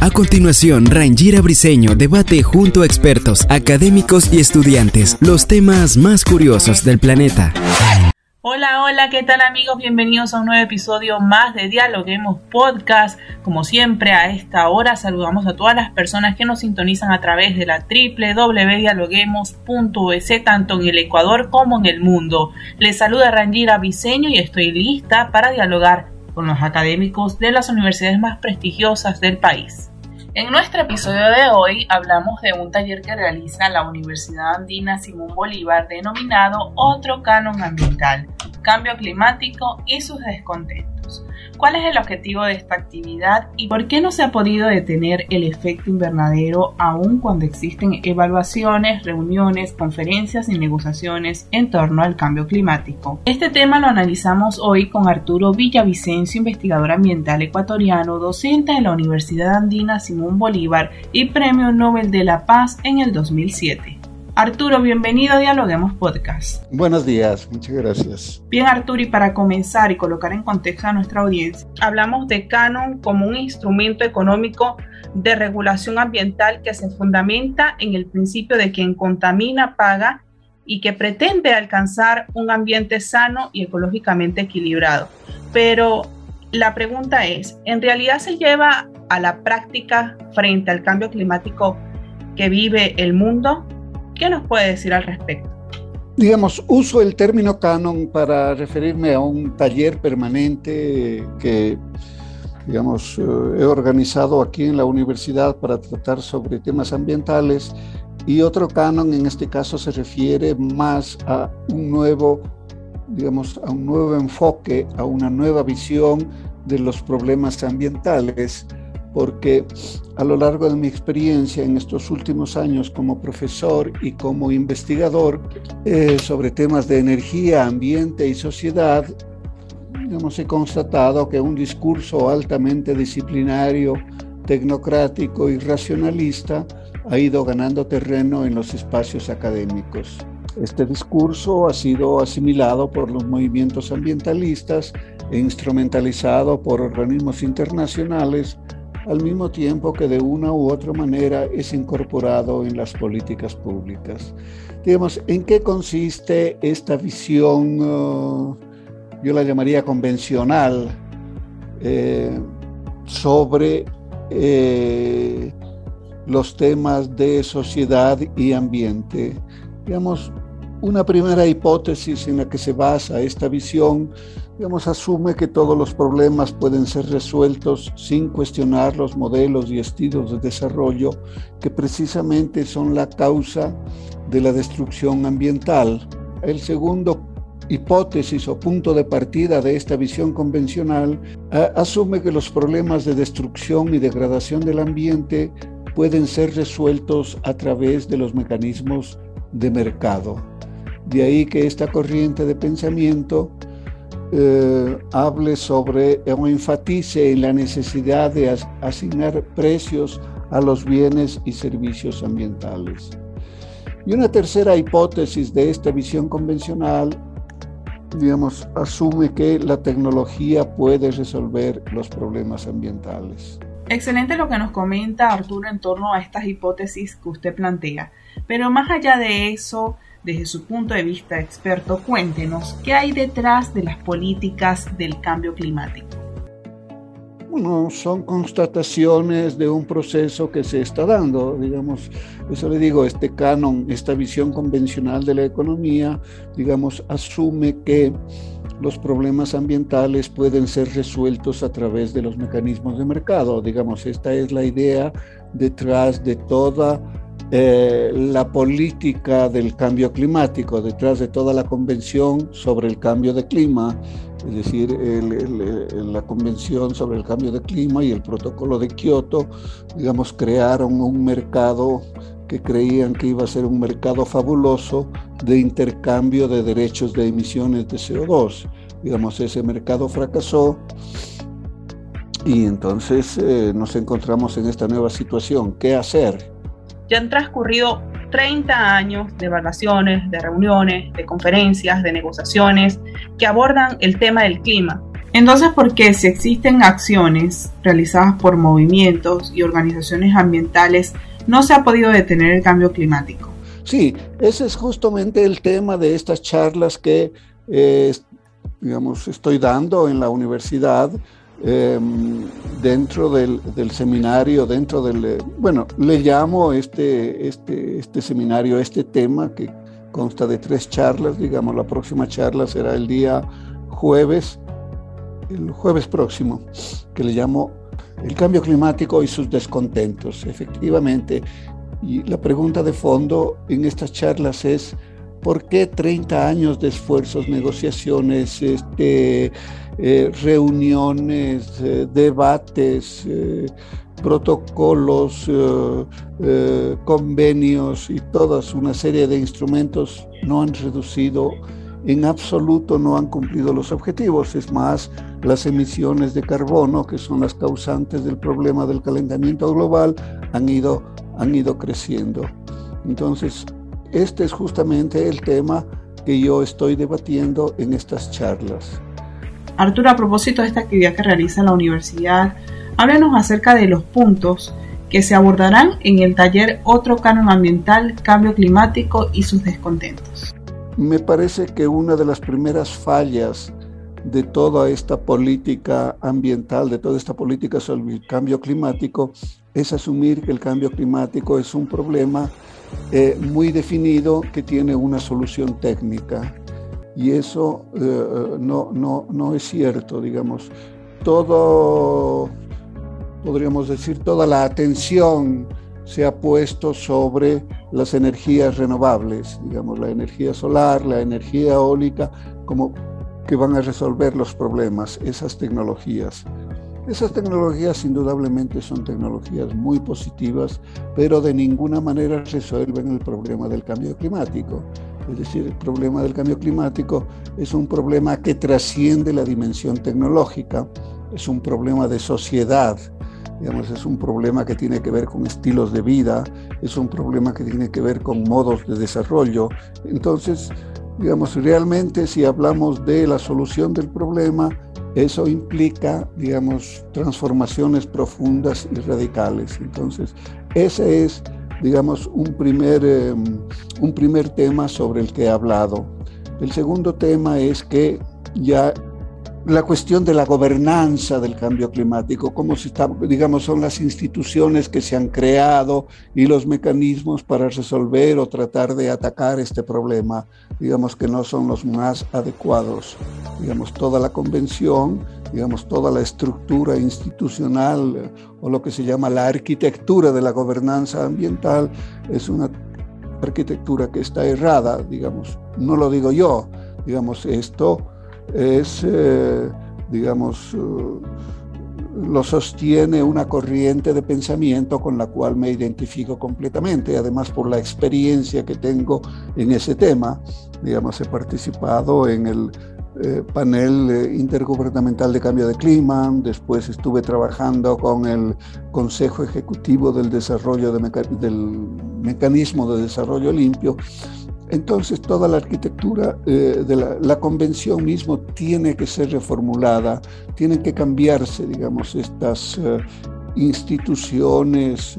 A continuación, Rangira Briseño debate junto a expertos, académicos y estudiantes los temas más curiosos del planeta. Hola, hola, ¿qué tal amigos? Bienvenidos a un nuevo episodio más de Dialoguemos Podcast. Como siempre, a esta hora saludamos a todas las personas que nos sintonizan a través de la www.dialoguemos.es, tanto en el Ecuador como en el mundo. Les saluda Rangira Briseño y estoy lista para dialogar con los académicos de las universidades más prestigiosas del país. En nuestro episodio de hoy hablamos de un taller que realiza la Universidad Andina Simón Bolívar denominado Otro Canon Ambiental, Cambio Climático y sus descontentos. ¿Cuál es el objetivo de esta actividad y por qué no se ha podido detener el efecto invernadero aún cuando existen evaluaciones, reuniones, conferencias y negociaciones en torno al cambio climático? Este tema lo analizamos hoy con Arturo Villavicencio, investigador ambiental ecuatoriano, docente de la Universidad Andina Simón Bolívar y Premio Nobel de la Paz en el 2007. Arturo, bienvenido a Dialoguemos Podcast. Buenos días, muchas gracias. Bien, Arturo, y para comenzar y colocar en contexto a nuestra audiencia, hablamos de Canon como un instrumento económico de regulación ambiental que se fundamenta en el principio de quien contamina paga y que pretende alcanzar un ambiente sano y ecológicamente equilibrado. Pero la pregunta es, ¿en realidad se lleva a la práctica frente al cambio climático que vive el mundo? ¿Qué nos puede decir al respecto? Digamos, uso el término canon para referirme a un taller permanente que, digamos, eh, he organizado aquí en la universidad para tratar sobre temas ambientales y otro canon en este caso se refiere más a un nuevo, digamos, a un nuevo enfoque, a una nueva visión de los problemas ambientales porque a lo largo de mi experiencia en estos últimos años como profesor y como investigador eh, sobre temas de energía, ambiente y sociedad, hemos he constatado que un discurso altamente disciplinario, tecnocrático y racionalista ha ido ganando terreno en los espacios académicos. Este discurso ha sido asimilado por los movimientos ambientalistas e instrumentalizado por organismos internacionales al mismo tiempo que de una u otra manera es incorporado en las políticas públicas. Digamos, ¿en qué consiste esta visión, uh, yo la llamaría convencional, eh, sobre eh, los temas de sociedad y ambiente? Digamos, una primera hipótesis en la que se basa esta visión digamos, asume que todos los problemas pueden ser resueltos sin cuestionar los modelos y estilos de desarrollo que precisamente son la causa de la destrucción ambiental. El segundo hipótesis o punto de partida de esta visión convencional asume que los problemas de destrucción y degradación del ambiente pueden ser resueltos a través de los mecanismos de mercado. De ahí que esta corriente de pensamiento eh, hable sobre o enfatice en la necesidad de asignar precios a los bienes y servicios ambientales. Y una tercera hipótesis de esta visión convencional, digamos, asume que la tecnología puede resolver los problemas ambientales. Excelente lo que nos comenta Arturo en torno a estas hipótesis que usted plantea. Pero más allá de eso, desde su punto de vista experto, cuéntenos qué hay detrás de las políticas del cambio climático. Bueno, son constataciones de un proceso que se está dando, digamos, eso le digo, este canon, esta visión convencional de la economía, digamos, asume que los problemas ambientales pueden ser resueltos a través de los mecanismos de mercado, digamos, esta es la idea detrás de toda eh, la política del cambio climático, detrás de toda la convención sobre el cambio de clima, es decir, la convención sobre el cambio de clima y el protocolo de Kioto, digamos, crearon un mercado que creían que iba a ser un mercado fabuloso de intercambio de derechos de emisiones de CO2. Digamos, ese mercado fracasó y entonces eh, nos encontramos en esta nueva situación. ¿Qué hacer? Ya han transcurrido 30 años de evaluaciones, de reuniones, de conferencias, de negociaciones que abordan el tema del clima. Entonces, ¿por qué si existen acciones realizadas por movimientos y organizaciones ambientales no se ha podido detener el cambio climático? Sí, ese es justamente el tema de estas charlas que, eh, digamos, estoy dando en la universidad Em, dentro del, seminario, dentro del, eh, bueno, le llamo este, este, este seminario, este tema que consta de tres charlas, digamos, la próxima charla será el día jueves, el jueves próximo, que le llamo el cambio climático y sus descontentos. Efectivamente, y la pregunta de fondo en estas charlas es, ¿por qué 30 años de esfuerzos, negociaciones, este, eh, reuniones, eh, debates, eh, protocolos, convenios y toda una serie de instrumentos no han reducido en absoluto no han cumplido los objetivos. Es más, las emisiones de carbono, que son las causantes del problema del calentamiento global, han ido, han ido creciendo. Entonces, este es justamente el tema que yo estoy debatiendo en estas charlas. Arturo, a propósito de esta actividad que realiza la universidad, háblanos acerca de los puntos que se abordarán en el taller Otro Canon Ambiental, Cambio Climático y sus descontentos. Me parece que una de las primeras fallas de toda esta política ambiental, de toda esta política sobre el cambio climático, es asumir que el cambio climático es un problema eh, muy definido que tiene una solución técnica y eso eh, no, no, no es cierto, digamos. Todo, podríamos decir, toda la atención se ha puesto sobre las energías renovables, digamos, la energía solar, la energía eólica, como que van a resolver los problemas, esas tecnologías. Esas tecnologías indudablemente son tecnologías muy positivas, pero de ninguna manera resuelven el problema del cambio climático. Es decir, el problema del cambio climático es un problema que trasciende la dimensión tecnológica, es un problema de sociedad, digamos, es un problema que tiene que ver con estilos de vida, es un problema que tiene que ver con modos de desarrollo. Entonces, digamos, realmente si hablamos de la solución del problema, eso implica, digamos, transformaciones profundas y radicales. Entonces, ese es digamos, un primer, em, un primer tema sobre el que he hablado. El segundo tema es que ya la cuestión de la gobernanza del cambio climático, cómo se está, digamos, son las instituciones que se han creado y los mecanismos para resolver o tratar de atacar este problema, digamos que no son los más adecuados. Digamos, toda la convención, digamos, toda la estructura institucional eh, o lo que se llama la arquitectura de la gobernanza ambiental es una arquitectura que está errada, digamos, no lo digo yo, digamos, esto es, eh, digamos, eh, lo sostiene una corriente de pensamiento con la cual me identifico completamente, además por la experiencia que tengo en ese tema, digamos, he participado en el eh, panel intergubernamental de cambio de clima, después estuve trabajando con el Consejo Ejecutivo del Desarrollo del Mecanismo de Desarrollo Limpio entonces toda la arquitectura eh, de la, convención mismo tiene que ser reformulada, tienen que cambiarse, digamos, estas eh, instituciones,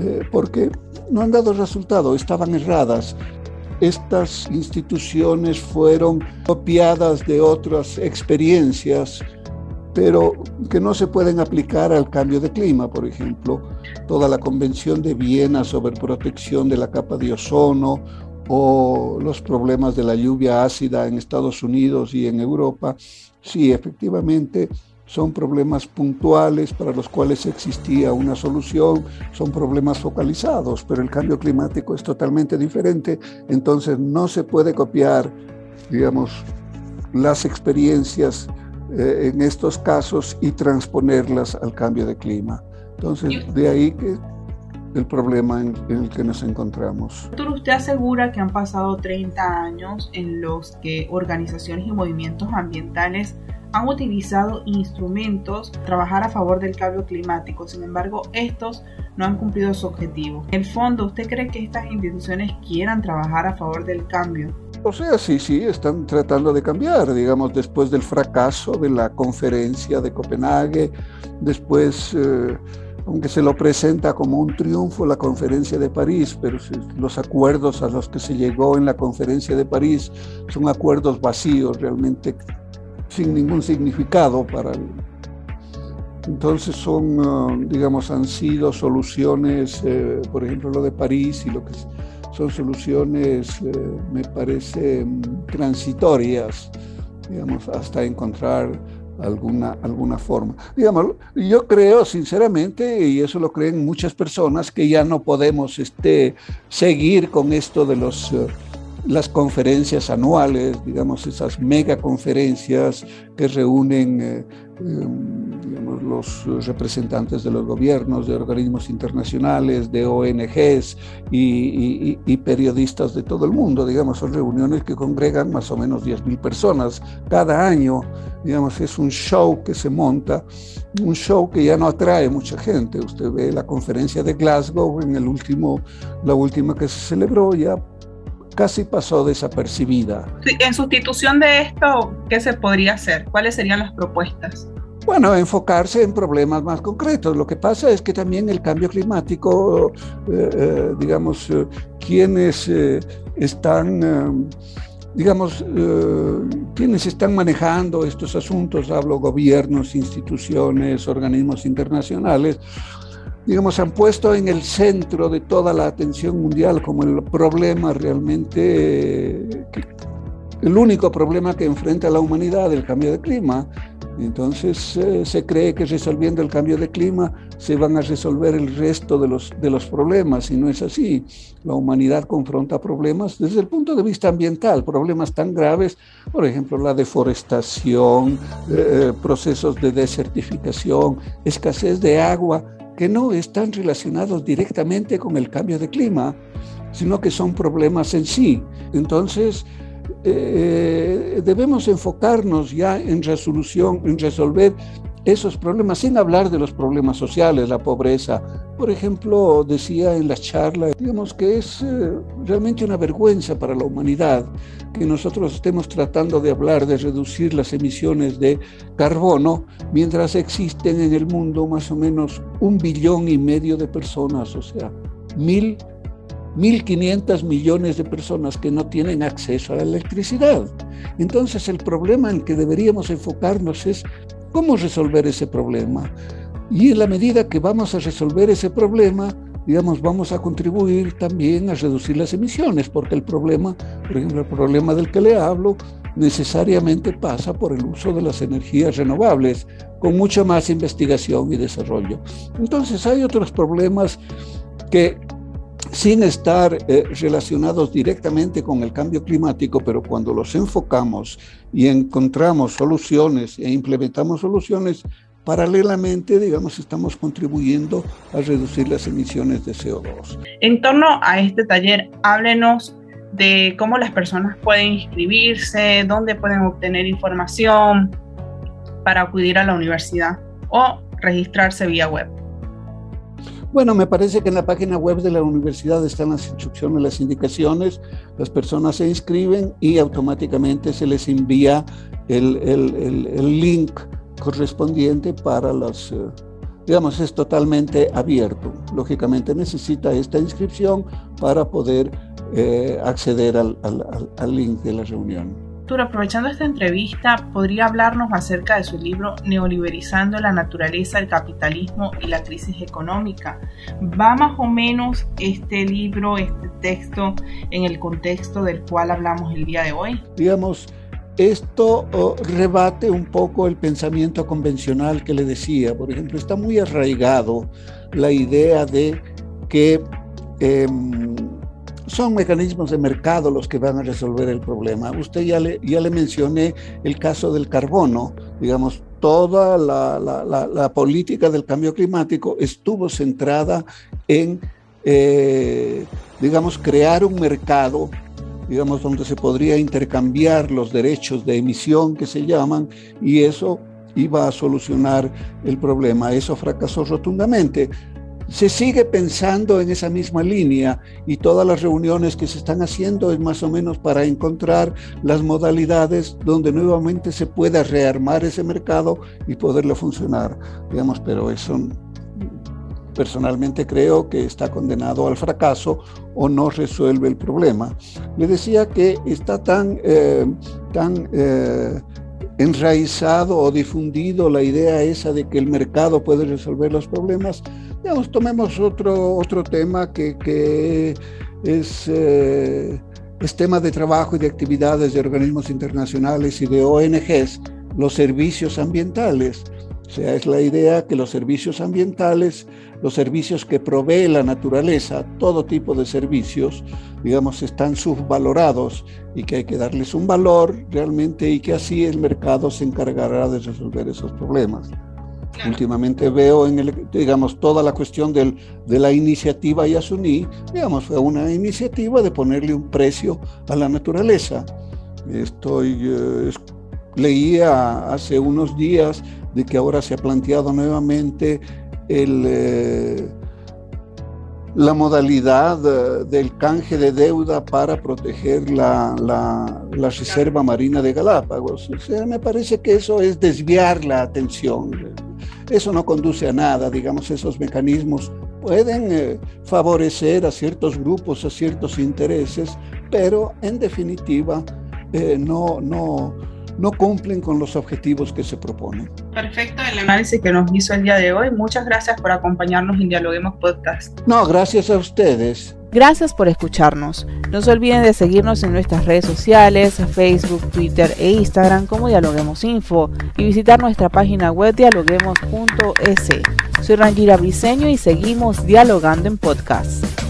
eh, porque no han dado resultado, estaban erradas. Estas instituciones fueron copiadas de otras experiencias, pero que no se pueden aplicar al cambio de clima, por ejemplo, toda la Convención de Viena sobre protección de la capa de ozono o los problemas de la lluvia ácida en Estados Unidos y en Europa, sí, efectivamente son problemas puntuales para los cuales existía una solución, son problemas focalizados, pero el cambio climático es totalmente diferente, entonces no se puede copiar, digamos, las experiencias eh, en estos casos y transponerlas al cambio de clima. Entonces, de ahí que el problema en, el que nos encontramos. Doctor, usted asegura que han pasado 30 años en los que organizaciones y movimientos ambientales han utilizado instrumentos para trabajar a favor del cambio climático. Sin embargo, estos no han cumplido su objetivo. En el fondo, ¿usted cree que estas instituciones quieran trabajar a favor del cambio? O sea, sí, sí, están tratando de cambiar, digamos, después del fracaso de la conferencia de Copenhague, después... Eh, aunque se lo presenta como un triunfo la conferencia de París, pero los acuerdos a los que se llegó en la conferencia de París son acuerdos vacíos, realmente sin ningún significado para el... Entonces son, ah, digamos, han sido soluciones, eh, por ejemplo, lo de París y lo que son soluciones, eh, me parece, mm, transitorias, digamos, hasta encontrar alguna, alguna forma. Digamos, yo creo sinceramente, y eso lo creen muchas personas, que ya no podemos este, seguir con esto de los... Eh, las conferencias anuales, digamos, esas mega conferencias que reúnen eh, em, los representantes de los gobiernos, de organismos internacionales, de ONGs y, y, periodistas de todo el mundo, digamos, son reuniones que congregan más o menos 10.000 personas cada año digamos, es un show que se monta, un show que ya no atrae mucha gente. Usted ve la conferencia de Glasgow, en el último, la última que se celebró, ya casi pasó desapercibida. En sustitución de esto, ¿qué se podría hacer? ¿Cuáles serían las propuestas? Bueno, enfocarse en problemas más concretos. Lo que pasa es que también el cambio climático, eh, eh, digamos, eh, quienes están digamos, eh, quienes están manejando estos asuntos, hablo gobiernos, instituciones, organismos internacionales, digamos, han puesto en el centro de toda la atención mundial como el problema realmente, el único problema que enfrenta la humanidad, el cambio de clima. Entonces eh, se cree que resolviendo el cambio de clima se van a resolver el resto de los, de los problemas y no es así. La humanidad confronta problemas desde el punto de vista ambiental, problemas tan graves, por ejemplo, la deforestación, eh, eh, procesos de desertificación, escasez de agua, que no están relacionados directamente con el cambio de clima, sino que son problemas en sí. Entonces, eh, debemos enfocarnos ya en resolución, en resolver esos problemas, sin hablar de los problemas sociales, la pobreza. Por ejemplo, decía en la charla, digamos que es eh, realmente una vergüenza para la humanidad que nosotros estemos tratando de hablar de reducir las emisiones de carbono mientras existen en el mundo más o menos un billón y medio de personas, o sea, mil 1.500 millones de personas que no tienen acceso a la electricidad. Entonces el problema en que deberíamos enfocarnos es cómo resolver ese problema. Y en la medida que vamos a resolver ese problema, digamos, vamos a contribuir también a reducir las emisiones, porque el problema, por ejemplo, el problema del que le hablo, necesariamente pasa por el uso de las energías renovables, con mucha más investigación y desarrollo. Entonces hay otros problemas que sin estar eh, relacionados directamente con el cambio climático, pero cuando los enfocamos y encontramos soluciones e implementamos soluciones, paralelamente, digamos, estamos contribuyendo a reducir las emisiones de CO2. En torno a este taller, háblenos de cómo las personas pueden inscribirse, dónde pueden obtener información para acudir a la universidad o registrarse vía web. Bueno, me parece que en la página web de la universidad están las instrucciones, las indicaciones, las personas se inscriben y automáticamente se les envía el, el, link correspondiente para los, eh, digamos, es totalmente abierto. Lógicamente necesita esta inscripción para poder eh, acceder al, al link de la reunión aprovechando esta entrevista, ¿podría hablarnos acerca de su libro Neoliberizando la naturaleza, el capitalismo y la crisis económica? ¿Va más o menos este libro, este texto, en el contexto del cual hablamos el día de hoy? Digamos, esto oh, rebate un poco el pensamiento convencional que le decía. Por ejemplo, está muy arraigado la idea de que em, son mecanismos de mercado los que van a resolver el problema. Usted ya le, ya le mencioné el caso del carbono. Digamos, toda la, política del cambio climático estuvo centrada en, eh, digamos, crear un mercado digamos, donde se podría intercambiar los derechos de emisión que se llaman, y eso iba a solucionar el problema. Eso fracasó rotundamente. Se sigue pensando en esa misma línea y todas las reuniones que se están haciendo es más o menos para encontrar las modalidades donde nuevamente se pueda rearmar ese mercado y poderlo funcionar, digamos, pero eso personalmente creo que está condenado al fracaso o no resuelve el problema. Le decía que está tan, eh, tan eh, enraizado o difundido la idea esa de que el mercado puede resolver los problemas. Digamos, tomemos otro, otro tema que, que es, eh, es tema de trabajo y de actividades de organismos internacionales y de ONGs, los servicios ambientales. O sea, es la idea que los servicios ambientales, los servicios que provee la naturaleza, todo tipo de servicios, digamos, están subvalorados y que hay que darles un valor realmente y que así el mercado se encargará de resolver esos problemas. Últimamente veo en el, digamos, toda la cuestión del, de la iniciativa Yasuní, digamos, fue una iniciativa de ponerle un precio a la naturaleza. Estoy, eh, leía hace unos días de que ahora se ha planteado nuevamente eh, la modalidad eh, del canje de deuda para proteger la, reserva marina de Galápagos. Me parece que eso es desviar la atención. Eso no conduce a nada, digamos, esos mecanismos pueden eh, favorecer a ciertos grupos, a ciertos intereses, pero en definitiva no, no, no cumplen con los objetivos que se proponen. Perfecto el análisis que nos hizo el día de hoy. Muchas gracias por acompañarnos en Dialoguemos Podcast. No, gracias a ustedes. Gracias por escucharnos. No se olviden de seguirnos en nuestras redes sociales, Facebook, Twitter e Instagram como Dialoguemos Info y visitar nuestra página web dialoguemos.es. Soy Rangira Briseño y seguimos dialogando en podcast.